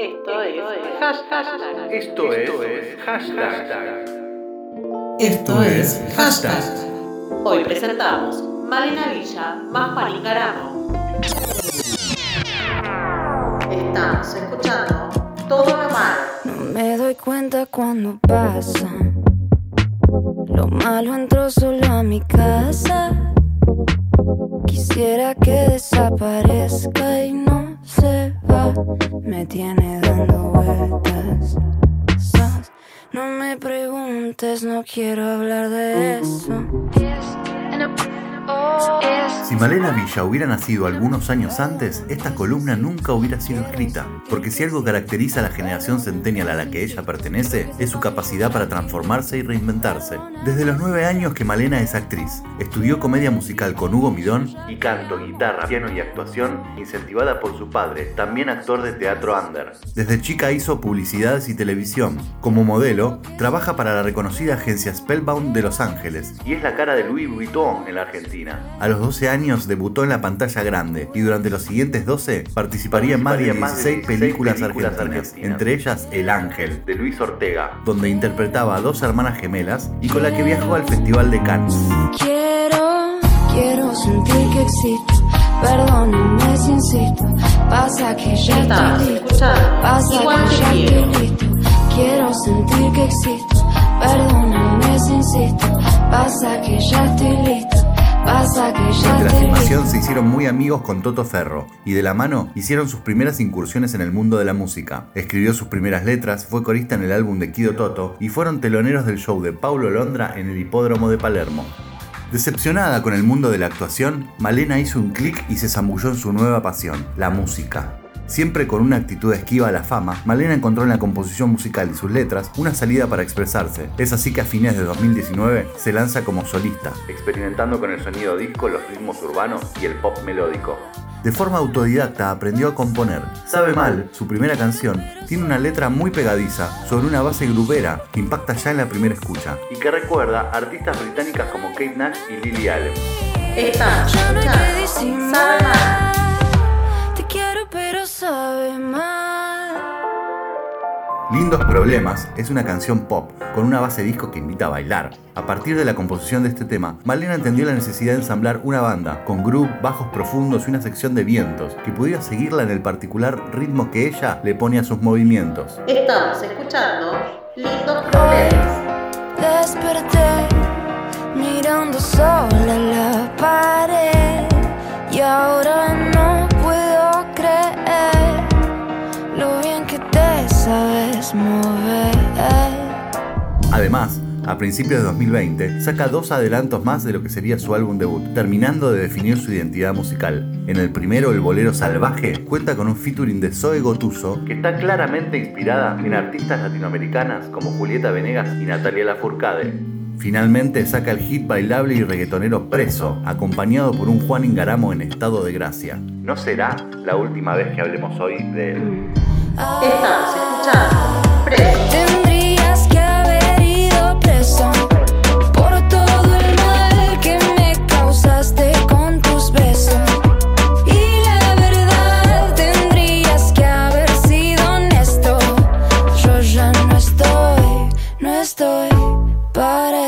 Esto es hashtag. Esto es hashtag. Esto es hashtag. Hoy presentamos Malena Villa más Juan Garamo. Estamos escuchando todo lo malo. No me doy cuenta cuando pasa. Lo malo entró solo a mi casa. Quisiera que desaparezca y no se va. Me tiene dando vueltas. No me preguntes, no quiero hablar de eso. Si Malena Villa hubiera nacido algunos años antes, esta columna nunca hubiera sido escrita, porque si algo caracteriza a la generación centennial a la que ella pertenece, es su capacidad para transformarse y reinventarse. Desde los nueve años que Malena es actriz, estudió comedia musical con Hugo Midón y canto, guitarra, piano y actuación, incentivada por su padre, también actor de teatro under. Desde chica hizo publicidades y televisión. Como modelo, trabaja para la reconocida agencia Spellbound de Los Ángeles y es la cara de Louis Vuitton en la Argentina. A los 12 años debutó en la pantalla grande y durante los siguientes 12 participaría en más de 16 películas argentinas, entre ellas El Ángel, de Luis Ortega, donde interpretaba a dos hermanas gemelas y con la que viajó al Festival de Cannes. Quiero, quiero sentir que existo. Perdóname si insisto. Pasa que ya listo. escuchando Pasa Igual que ya quiero. estoy listo. Quiero sentir que existo. Perdóname si insisto. Pasa que ya estoy listo. Estoy filmación se hicieron muy amigos con Toto Ferro y de la mano hicieron sus primeras incursiones en el mundo de la música. Escribió sus primeras letras, fue corista en el álbum de Kido Toto y fueron teloneros del show de Paulo Londra en el hipódromo de Palermo. Decepcionada con el mundo de la actuación, Malena hizo un clic y se zambulló en su nueva pasión, la música. Siempre con una actitud esquiva a la fama, Malena encontró en la composición musical y sus letras una salida para expresarse. Es así que a fines de 2019 se lanza como solista, experimentando con el sonido disco, los ritmos urbanos y el pop melódico. De forma autodidacta aprendió a componer. Sabe mal, su primera canción, tiene una letra muy pegadiza sobre una base grubera que impacta ya en la primera escucha y que recuerda a artistas británicas como Kate Nash y Lily Allen. Escuchando Sabe mal. Lindos Problemas es una canción pop con una base disco que invita a bailar. A partir de la composición de este tema, Malena entendió la necesidad de ensamblar una banda con groove, bajos profundos y una sección de vientos que pudiera seguirla en el particular ritmo que ella le pone a sus movimientos. Estamos escuchando Lindos Problemas. Desperté mirando sola la a principios de 2020, saca dos adelantos más de lo que sería su álbum debut, terminando de definir su identidad musical. En el primero, el bolero Salvaje, cuenta con un featuring de Zoe Gotuso, que está claramente inspirada en artistas latinoamericanas como Julieta Venegas y Natalia Lafourcade. Finalmente saca el hit bailable y reggaetonero Preso, acompañado por un Juan Ingaramo en estado de gracia. No será la última vez que hablemos hoy de él. Estamos escuchando Preso.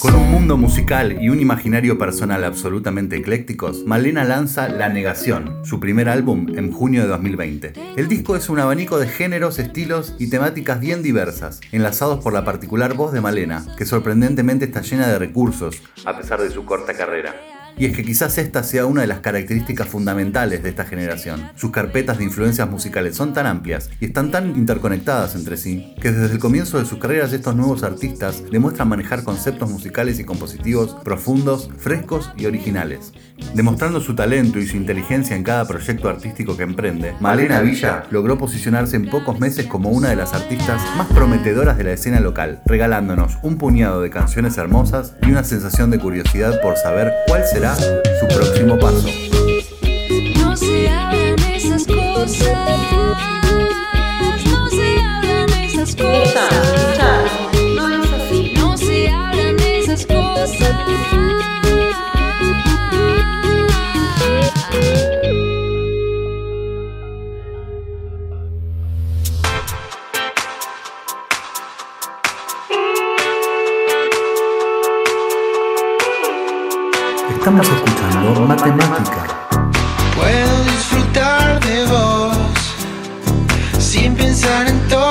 Con un mundo musical y un imaginario personal absolutamente eclécticos, Malena lanza La Negación, su primer álbum, en junio de 2020. El disco es un abanico de géneros, estilos y temáticas bien diversas, enlazados por la particular voz de Malena, que sorprendentemente está llena de recursos, a pesar de su corta carrera. Y es que quizás esta sea una de las características fundamentales de esta generación. Sus carpetas de influencias musicales son tan amplias y están tan interconectadas entre sí, que desde el comienzo de sus carreras estos nuevos artistas demuestran manejar conceptos musicales y compositivos profundos, frescos y originales. Demostrando su talento y su inteligencia en cada proyecto artístico que emprende, Malena Villa logró posicionarse en pocos meses como una de las artistas más prometedoras de la escena local, regalándonos un puñado de canciones hermosas y una sensación de curiosidad por saber cuál será su próximo paso. No se hablan esas cosas. No se hablan esas cosas. No es así. No se hablan esas cosas. Estamos escuchando Matemática. Puedo disfrutar de vos sin pensar en todo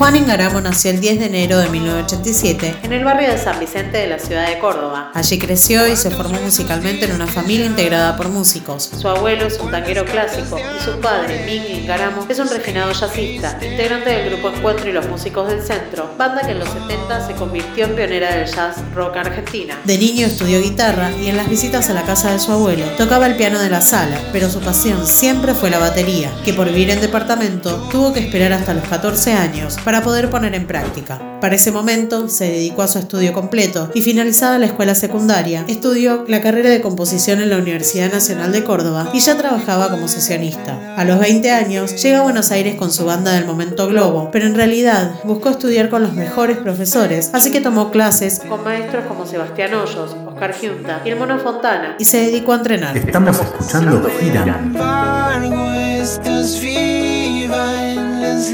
Juan Ingaramo nació el 10 de enero de 1987. En el barrio de San Vicente de la ciudad de Córdoba. Allí creció y se formó musicalmente en una familia integrada por músicos. Su abuelo es un tanguero clásico y su padre, Ming Ingaramo, es un refinado jazzista, integrante del grupo Encuentro y los Músicos del Centro, banda que en los 70 se convirtió en pionera del jazz rock argentina. De niño estudió guitarra y en las visitas a la casa de su abuelo tocaba el piano de la sala, pero su pasión siempre fue la batería, que por vivir en departamento tuvo que esperar hasta los 14 años poder poner en práctica. Para ese momento se dedicó a su estudio completo y finalizada la escuela secundaria, estudió la carrera de composición en la Universidad Nacional de Córdoba y ya trabajaba como sesionista. A los 20 años llega a Buenos Aires con su banda del momento Globo, pero en realidad buscó estudiar con los mejores profesores, así que tomó clases Con maestros como Sebastián Hoyos, Oscar Giunta y el Mono Fontana. y se dedicó a entrenar. Estamos escuchando Gira. embargo, estás viva en las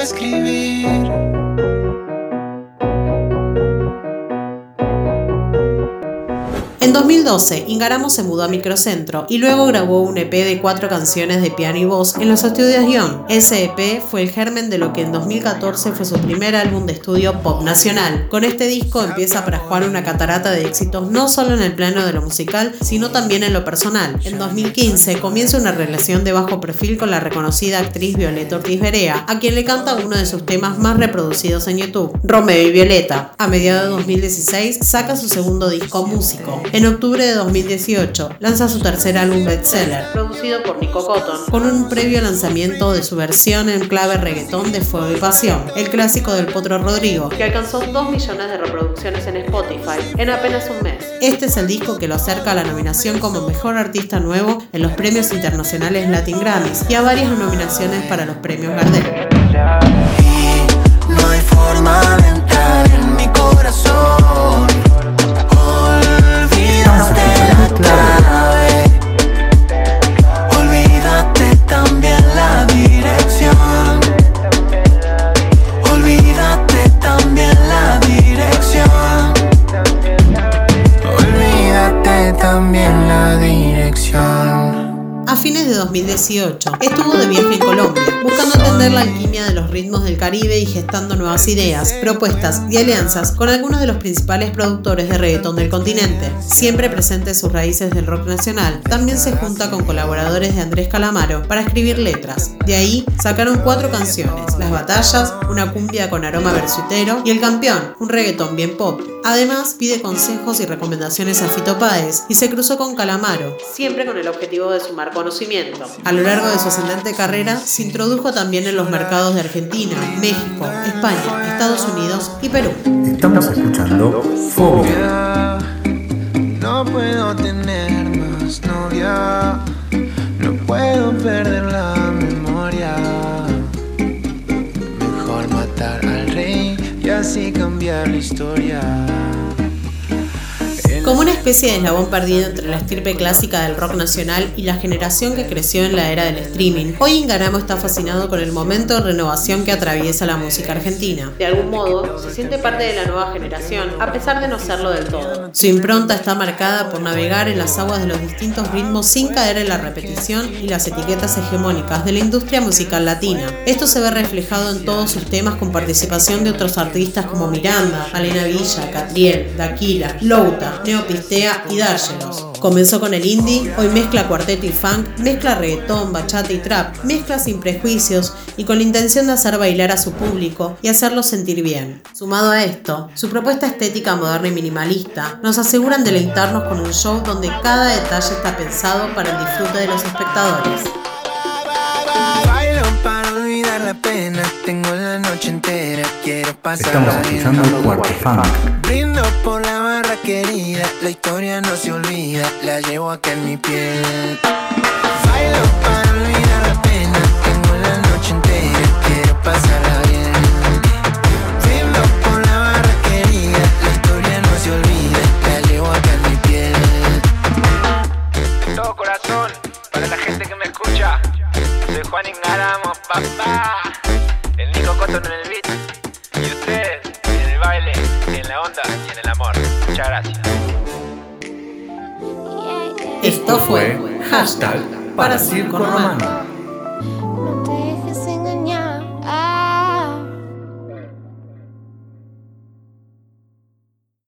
escribir. En 2012, Ingaramo se mudó a Microcentro y luego grabó un EP de cuatro canciones de piano y voz en los estudios Guión. Ese EP fue el germen de lo que en 2014 fue su primer álbum de estudio pop nacional. Con este disco empieza para Juan una catarata de éxitos no solo en el plano de lo musical, sino también en lo personal. En 2015 comienza una relación de bajo perfil con la reconocida actriz Violeta Ortiz Berea, a quien le canta uno de sus temas más reproducidos en YouTube, Romeo y Violeta. A mediados de 2016 saca su segundo disco Músico. En octubre de 2018 lanza su tercer álbum bestseller, Producido por Nico Cotton. con un previo lanzamiento de su versión en clave reggaetón de Fuego y Pasión, el clásico del Potro Rodrigo. que alcanzó 2 millones de reproducciones en Spotify en apenas un mes. Este es el disco que lo acerca a la nominación como Mejor Artista Nuevo en los premios internacionales Latin Grammys y a varias nominaciones para los premios Gardel. No hay forma de entrar en mi corazón. Fines de 2018 estuvo de viaje en Colombia, buscando entender la alquimia de los ritmos del Caribe y gestando nuevas ideas, propuestas y alianzas con algunos de los principales productores de reggaetón del continente. Siempre presente sus raíces del rock nacional, también se junta con colaboradores de Andrés Calamaro para escribir letras. De ahí sacaron cuatro canciones, Las Batallas, una cumbia con aroma versutero y El Campeón, un reggaetón bien pop. Además, pide consejos y recomendaciones a Fito Páez y se cruzó con Calamaro, Siempre con el objetivo de sumar conocimiento. a lo largo de su ascendente carrera, se introdujo también en los mercados de Argentina, México, España, Estados Unidos y Perú. Estamos escuchando Fobia. No puedo tener más novia. No puedo perder la memoria. Mejor matar al rey y así cambiar la historia. Especie de eslabón perdido entre la estirpe clásica del rock nacional y la generación que creció en la era del streaming, hoy Ingaramo está fascinado con el momento de renovación que atraviesa la música argentina. De algún modo, se siente parte de la nueva generación, a pesar de no serlo del todo. Su impronta está marcada por navegar en las aguas de los distintos ritmos sin caer en la repetición y las etiquetas hegemónicas de la industria musical latina. Esto se ve reflejado en todos sus temas con participación de otros artistas como Miranda, Alena Villa, Catriel, Daquila, Louta, Y Dárgelos. Comenzó con el indie, hoy mezcla cuarteto y funk, mezcla reggaetón, bachata y trap, mezcla sin prejuicios y con la intención de hacer bailar a su público y hacerlo sentir bien. Sumado a esto, su propuesta estética moderna y minimalista nos aseguran deleitarnos con un show donde cada detalle está pensado para el disfrute de los espectadores. Estamos escuchando Cuarto Funk. Querida, la historia no se olvida, la llevo acá en mi piel. Esto fue hashtag para Circo Romano.